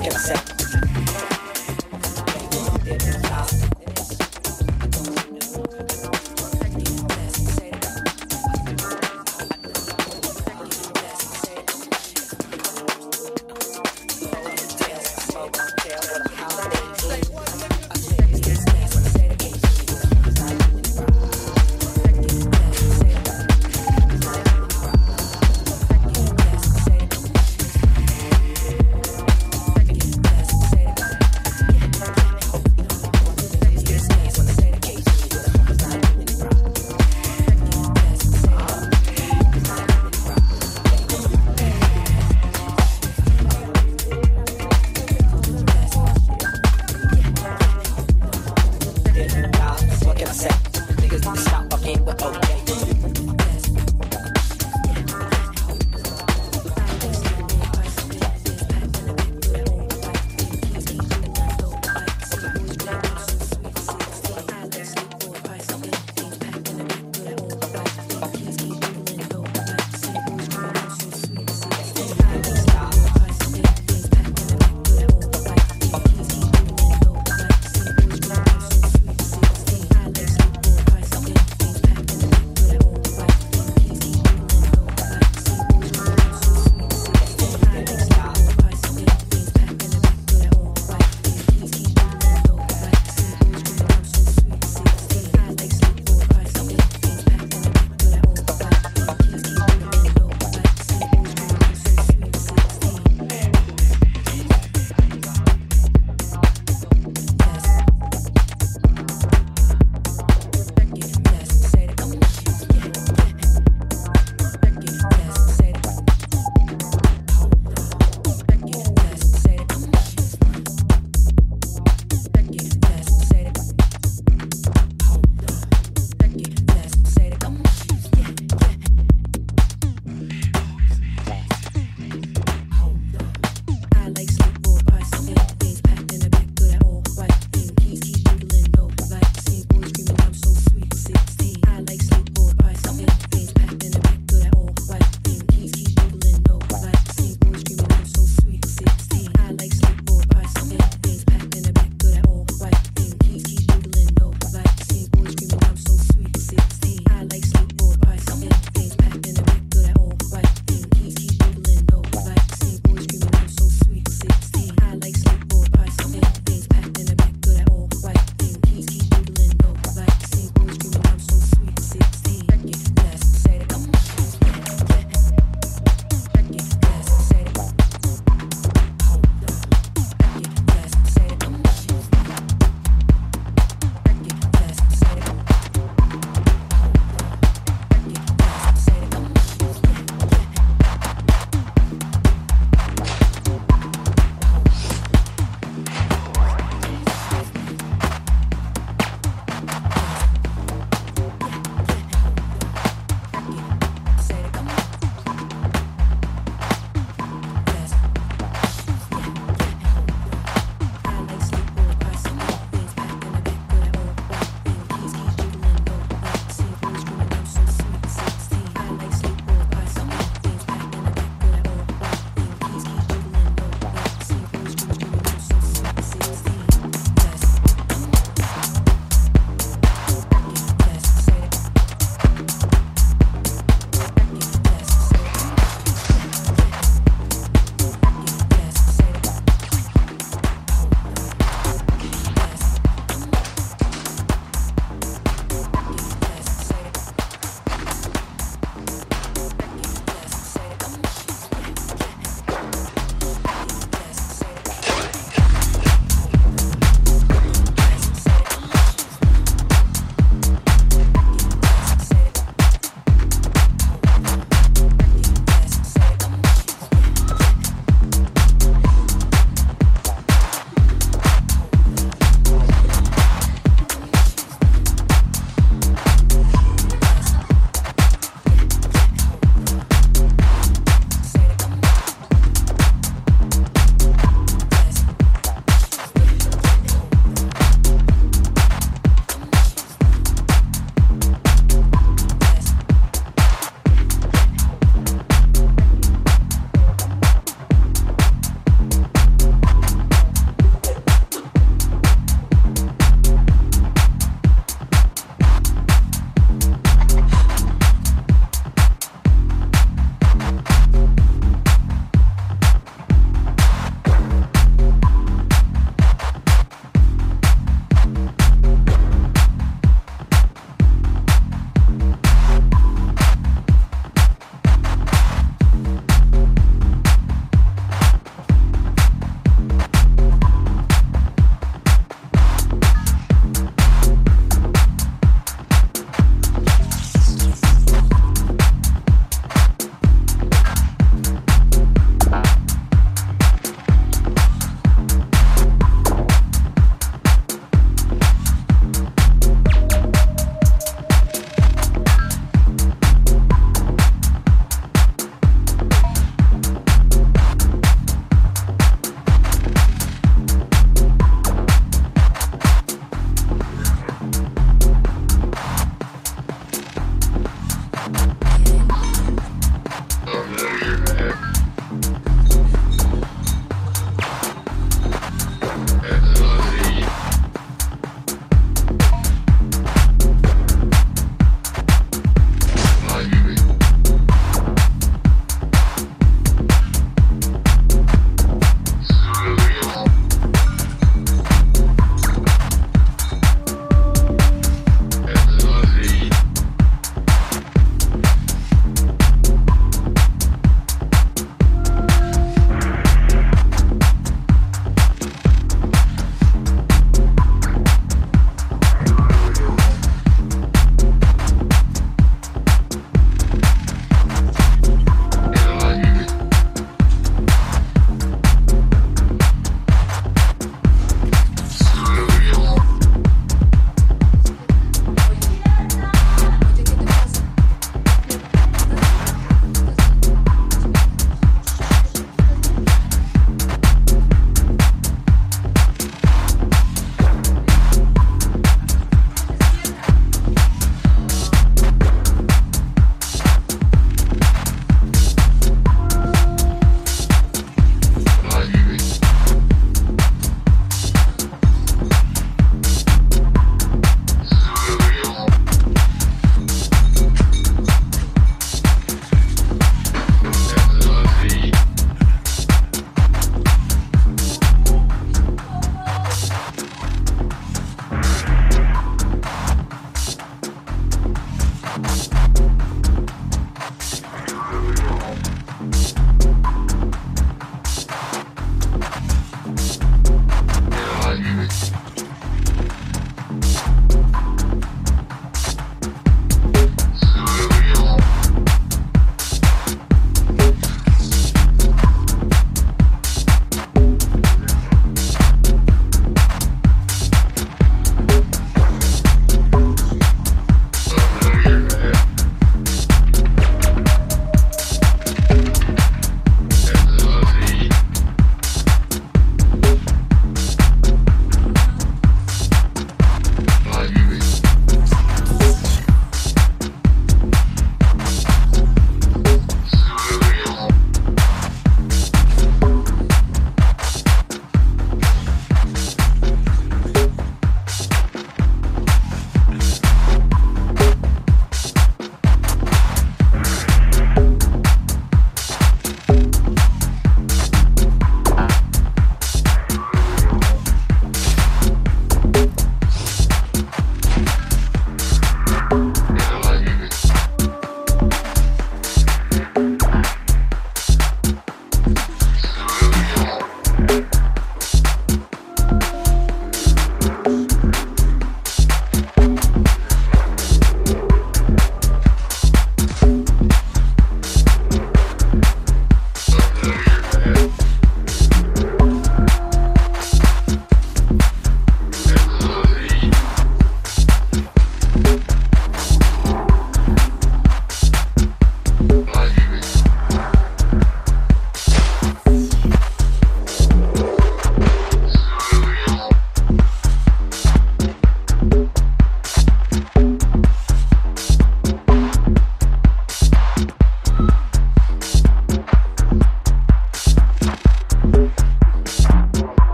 fucking set.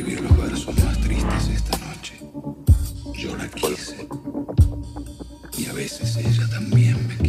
escribir los versos más tristes esta noche. Yo la quise. Y a veces ella también me